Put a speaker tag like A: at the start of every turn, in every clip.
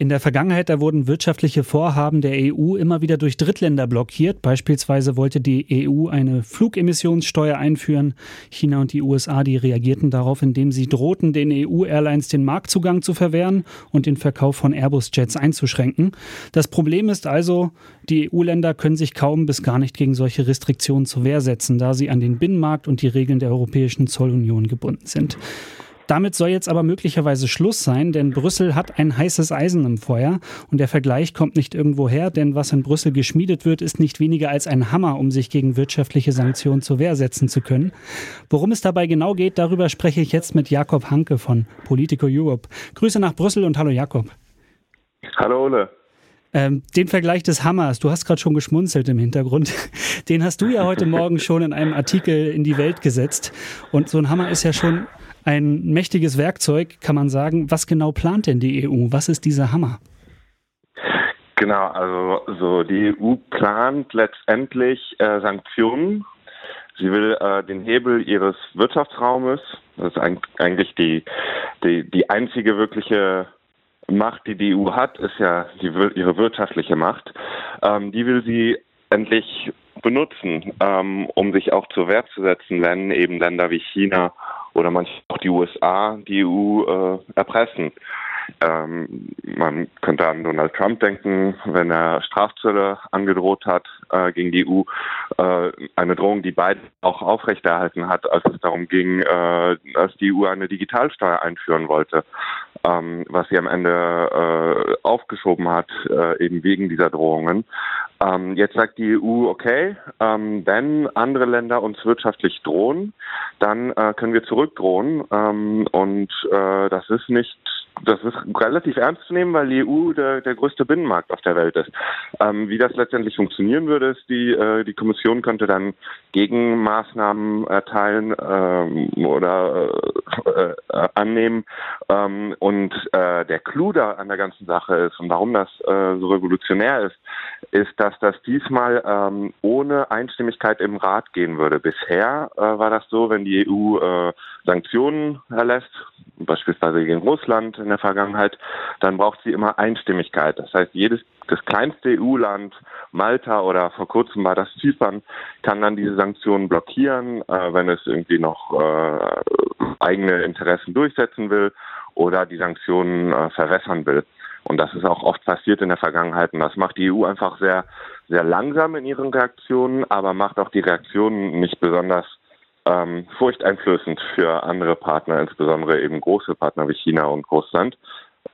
A: In der Vergangenheit, da wurden wirtschaftliche Vorhaben der EU immer wieder durch Drittländer blockiert. Beispielsweise wollte die EU eine Flugemissionssteuer einführen. China und die USA, die reagierten darauf, indem sie drohten, den EU-Airlines den Marktzugang zu verwehren und den Verkauf von Airbus-Jets einzuschränken. Das Problem ist also, die EU-Länder können sich kaum bis gar nicht gegen solche Restriktionen zur Wehr setzen, da sie an den Binnenmarkt und die Regeln der Europäischen Zollunion gebunden sind. Damit soll jetzt aber möglicherweise Schluss sein, denn Brüssel hat ein heißes Eisen im Feuer und der Vergleich kommt nicht irgendwo her, denn was in Brüssel geschmiedet wird, ist nicht weniger als ein Hammer, um sich gegen wirtschaftliche Sanktionen zur Wehr setzen zu können. Worum es dabei genau geht, darüber spreche ich jetzt mit Jakob Hanke von Politico Europe. Grüße nach Brüssel und hallo Jakob.
B: Hallo Ole.
A: Ähm, den Vergleich des Hammers, du hast gerade schon geschmunzelt im Hintergrund, den hast du ja heute Morgen schon in einem Artikel in die Welt gesetzt. Und so ein Hammer ist ja schon ein mächtiges Werkzeug, kann man sagen. Was genau plant denn die EU? Was ist dieser Hammer?
B: Genau, also so die EU plant letztendlich äh, Sanktionen. Sie will äh, den Hebel ihres Wirtschaftsraumes, das ist eigentlich die, die, die einzige wirkliche Macht, die die EU hat, ist ja die, ihre wirtschaftliche Macht. Ähm, die will sie endlich benutzen, ähm, um sich auch zur Wehr zu setzen, wenn eben Länder wie China oder manchmal auch die USA die EU äh, erpressen. Ähm, man könnte an Donald Trump denken, wenn er Strafzölle angedroht hat äh, gegen die EU. Äh, eine Drohung, die Biden auch aufrechterhalten hat, als es darum ging, äh, dass die EU eine Digitalsteuer einführen wollte, ähm, was sie am Ende äh, aufgeschoben hat, äh, eben wegen dieser Drohungen. Ähm, jetzt sagt die EU, okay, ähm, wenn andere Länder uns wirtschaftlich drohen, dann äh, können wir zurückdrohen. Ähm, und äh, das ist nicht das ist relativ ernst zu nehmen, weil die EU der, der größte Binnenmarkt auf der Welt ist. Ähm, wie das letztendlich funktionieren würde, ist, die, äh, die Kommission könnte dann Gegenmaßnahmen erteilen ähm, oder äh, äh, annehmen. Ähm, und äh, der Clou da an der ganzen Sache ist und warum das äh, so revolutionär ist, ist, dass das diesmal ähm, ohne Einstimmigkeit im Rat gehen würde. Bisher war das so, wenn die EU Sanktionen erlässt, beispielsweise gegen Russland in der Vergangenheit, dann braucht sie immer Einstimmigkeit. Das heißt, jedes das kleinste EU-Land, Malta oder vor kurzem war das Zypern, kann dann diese Sanktionen blockieren, äh, wenn es irgendwie noch äh, eigene Interessen durchsetzen will oder die Sanktionen äh, verwässern will. Und das ist auch oft passiert in der Vergangenheit. Und das macht die EU einfach sehr, sehr langsam in ihren Reaktionen, aber macht auch die Reaktionen nicht besonders ähm, furchteinflößend für andere Partner, insbesondere eben große Partner wie China und Russland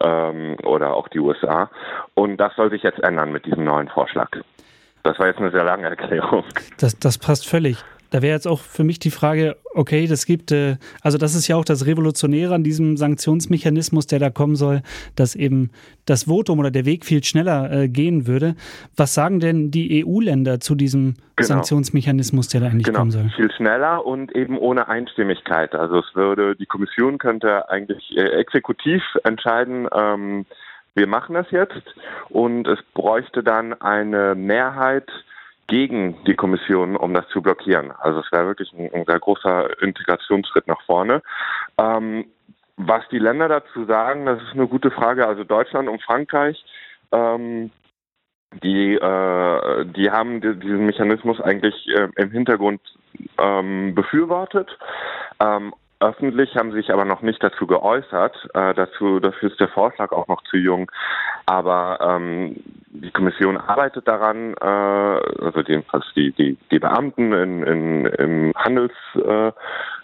B: ähm, oder auch die USA. Und das soll sich jetzt ändern mit diesem neuen Vorschlag. Das war jetzt eine sehr lange Erklärung.
A: Das, das passt völlig. Da wäre jetzt auch für mich die Frage, okay, das gibt, äh, also das ist ja auch das Revolutionäre an diesem Sanktionsmechanismus, der da kommen soll, dass eben das Votum oder der Weg viel schneller äh, gehen würde. Was sagen denn die EU-Länder zu diesem genau. Sanktionsmechanismus, der da eigentlich
B: genau.
A: kommen soll?
B: Viel schneller und eben ohne Einstimmigkeit. Also es würde, die Kommission könnte eigentlich äh, exekutiv entscheiden, ähm, wir machen das jetzt und es bräuchte dann eine Mehrheit gegen die Kommission, um das zu blockieren. Also es wäre wirklich ein, ein, sehr großer Integrationsschritt nach vorne. Ähm, was die Länder dazu sagen, das ist eine gute Frage. Also Deutschland und Frankreich, ähm, die, äh, die haben diesen Mechanismus eigentlich äh, im Hintergrund ähm, befürwortet. Ähm, Öffentlich haben sich aber noch nicht dazu geäußert. Äh, dazu, dafür ist der Vorschlag auch noch zu jung. Aber ähm, die Kommission arbeitet daran, äh, also jedenfalls die, die, die Beamten in, in, im Handels, äh,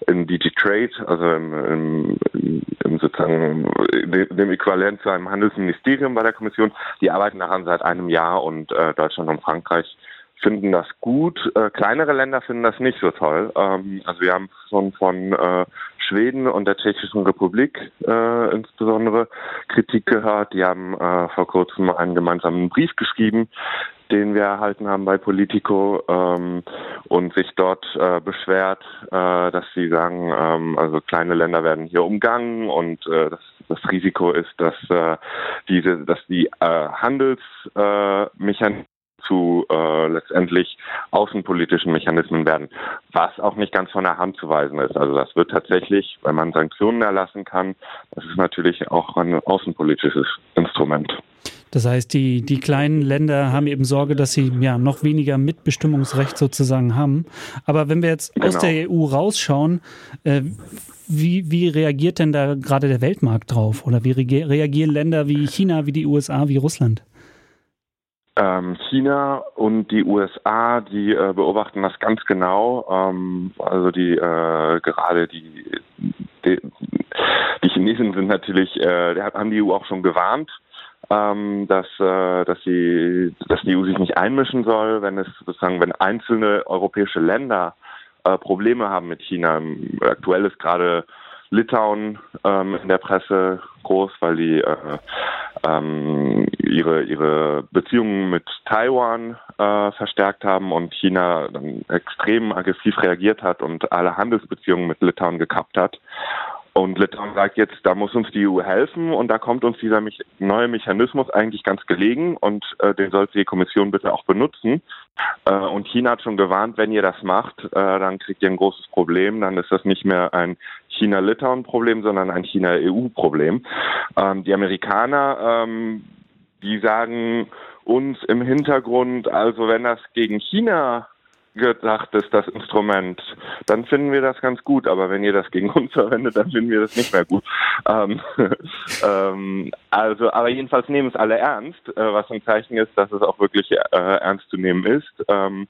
B: in DG Trade, also im, im, im sozusagen dem Äquivalent zu einem Handelsministerium bei der Kommission, die arbeiten daran seit einem Jahr und äh, Deutschland und Frankreich finden das gut. Äh, kleinere Länder finden das nicht so toll. Ähm, also wir haben schon von äh, Schweden und der Tschechischen Republik äh, insbesondere Kritik gehört. Die haben äh, vor kurzem einen gemeinsamen Brief geschrieben, den wir erhalten haben bei Politico ähm, und sich dort äh, beschwert, äh, dass sie sagen, ähm, also kleine Länder werden hier umgangen und das, das Risiko ist, dass diese, dass die Handelsmechanismen zu äh, letztendlich außenpolitischen Mechanismen werden, was auch nicht ganz von der Hand zu weisen ist. Also das wird tatsächlich, wenn man Sanktionen erlassen kann, das ist natürlich auch ein außenpolitisches Instrument.
A: Das heißt, die, die kleinen Länder haben eben Sorge, dass sie ja noch weniger Mitbestimmungsrecht sozusagen haben. Aber wenn wir jetzt genau. aus der EU rausschauen, äh, wie, wie reagiert denn da gerade der Weltmarkt drauf? Oder wie reagieren Länder wie China, wie die USA, wie Russland?
B: Ähm, China und die USA, die äh, beobachten das ganz genau. Ähm, also die äh, gerade die, die, die Chinesen sind natürlich, äh, haben die EU auch schon gewarnt ähm, dass, äh, dass, die, dass die EU sich nicht einmischen soll, wenn es sozusagen, wenn einzelne europäische Länder äh, Probleme haben mit China. Aktuell ist gerade Litauen ähm, in der Presse groß, weil die äh, ähm, ihre ihre Beziehungen mit Taiwan äh, verstärkt haben und China dann extrem aggressiv reagiert hat und alle Handelsbeziehungen mit Litauen gekappt hat. Und Litauen sagt jetzt, da muss uns die EU helfen und da kommt uns dieser neue Mechanismus eigentlich ganz gelegen und äh, den sollte die Kommission bitte auch benutzen. Äh, und China hat schon gewarnt, wenn ihr das macht, äh, dann kriegt ihr ein großes Problem. Dann ist das nicht mehr ein China-Litauen-Problem, sondern ein China-EU-Problem. Ähm, die Amerikaner, ähm, die sagen uns im Hintergrund, also wenn das gegen China gedacht ist, das Instrument, dann finden wir das ganz gut. Aber wenn ihr das gegen uns verwendet, dann finden wir das nicht mehr gut. Ähm, ähm, also, aber jedenfalls nehmen es alle ernst, äh, was ein Zeichen ist, dass es auch wirklich äh, ernst zu nehmen ist. Ähm,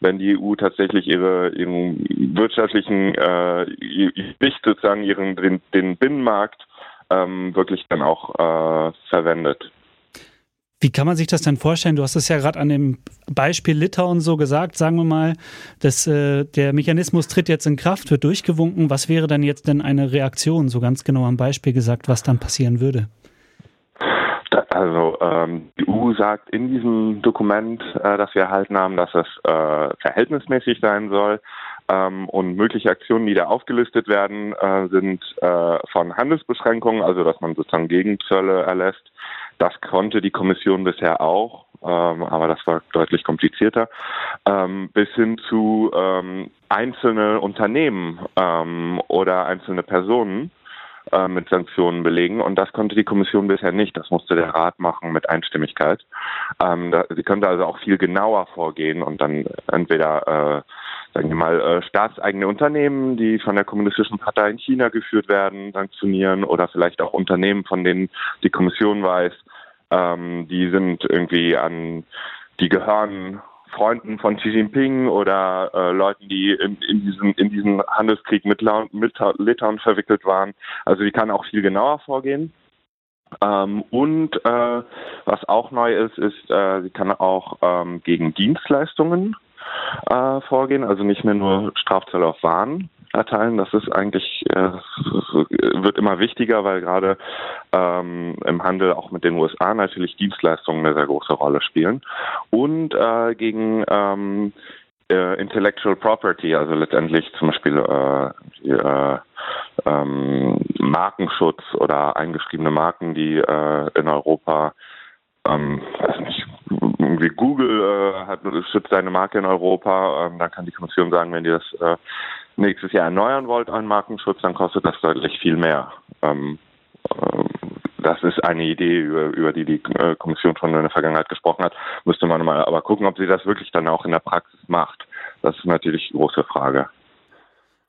B: wenn die EU tatsächlich ihre ihren wirtschaftlichen äh, sozusagen ihren den, den Binnenmarkt ähm, wirklich dann auch äh, verwendet.
A: Wie kann man sich das denn vorstellen? Du hast es ja gerade an dem Beispiel Litauen so gesagt, sagen wir mal, dass äh, der Mechanismus tritt jetzt in Kraft, wird durchgewunken. Was wäre dann jetzt denn eine Reaktion, so ganz genau am Beispiel gesagt, was dann passieren würde?
B: Also ähm, die EU sagt in diesem Dokument, äh, das wir erhalten haben, dass es äh, verhältnismäßig sein soll. Ähm, und mögliche Aktionen, die da aufgelistet werden, äh, sind äh, von Handelsbeschränkungen, also dass man sozusagen Gegenzölle erlässt, das konnte die Kommission bisher auch, ähm, aber das war deutlich komplizierter, ähm, bis hin zu ähm, einzelne Unternehmen ähm, oder einzelne Personen äh, mit Sanktionen belegen. Und das konnte die Kommission bisher nicht. Das musste der Rat machen mit Einstimmigkeit. Ähm, da, sie könnte also auch viel genauer vorgehen und dann entweder äh, sagen wir mal, äh, staatseigene Unternehmen, die von der Kommunistischen Partei in China geführt werden, sanktionieren oder vielleicht auch Unternehmen, von denen die Kommission weiß, ähm, die sind irgendwie an, die gehören Freunden von Xi Jinping oder äh, Leuten, die in, in, diesen, in diesen Handelskrieg mit, mit Litauen verwickelt waren. Also die kann auch viel genauer vorgehen. Ähm, und äh, was auch neu ist, ist, äh, sie kann auch ähm, gegen Dienstleistungen äh, vorgehen, also nicht mehr nur Strafzölle auf Waren erteilen. Das ist eigentlich äh, wird immer wichtiger, weil gerade ähm, im Handel auch mit den USA natürlich Dienstleistungen eine sehr große Rolle spielen und äh, gegen ähm, äh, Intellectual Property, also letztendlich zum Beispiel äh, die, äh, ähm, Markenschutz oder eingeschriebene Marken, die äh, in Europa ähm, weiß nicht, Google äh, hat, schützt seine Marke in Europa, ähm, dann kann die Kommission sagen, wenn ihr das äh, nächstes Jahr erneuern wollt, einen Markenschutz, dann kostet das deutlich viel mehr. Ähm, äh, das ist eine Idee, über, über die die äh, Kommission schon in der Vergangenheit gesprochen hat. Müsste man mal aber gucken, ob sie das wirklich dann auch in der Praxis macht. Das ist natürlich die große Frage.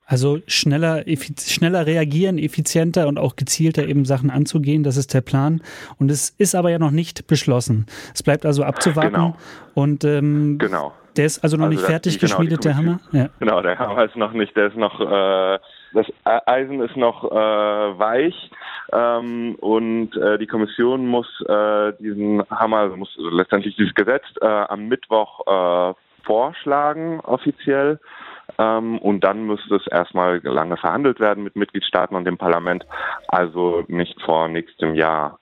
A: Also schneller, schneller reagieren, effizienter und auch gezielter eben Sachen anzugehen, das ist der Plan. Und es ist aber ja noch nicht beschlossen. Es bleibt also abzuwarten. Genau. Und ähm, genau. Der ist also noch also nicht fertig genau, geschmiedet, der Hammer?
B: Ja. Genau, der Hammer ist noch nicht, der ist noch, äh, das Eisen ist noch äh, weich. Ähm, und äh, die Kommission muss äh, diesen Hammer, also muss letztendlich dieses Gesetz äh, am Mittwoch äh, vorschlagen offiziell. Ähm, und dann müsste es erstmal lange verhandelt werden mit Mitgliedstaaten und dem Parlament, also nicht vor nächstem Jahr.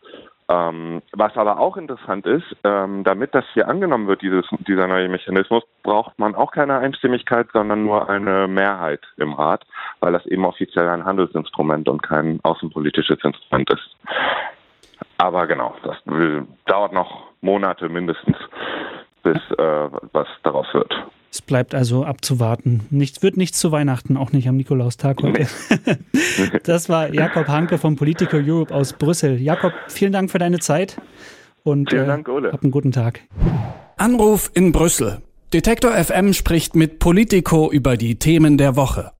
B: Ähm, was aber auch interessant ist, ähm, damit das hier angenommen wird, dieses, dieser neue Mechanismus, braucht man auch keine Einstimmigkeit, sondern nur eine Mehrheit im Rat, weil das eben offiziell ein Handelsinstrument und kein außenpolitisches Instrument ist. Aber genau, das will, dauert noch Monate mindestens, bis äh, was daraus wird.
A: Es bleibt also abzuwarten. Nichts wird nichts zu Weihnachten, auch nicht am Nikolaustag heute. Nee. das war Jakob Hanke vom Politico Europe aus Brüssel. Jakob, vielen Dank für deine Zeit und
B: vielen Dank, Ole.
A: Äh, hab einen guten Tag.
C: Anruf in Brüssel. Detektor FM spricht mit Politico über die Themen der Woche.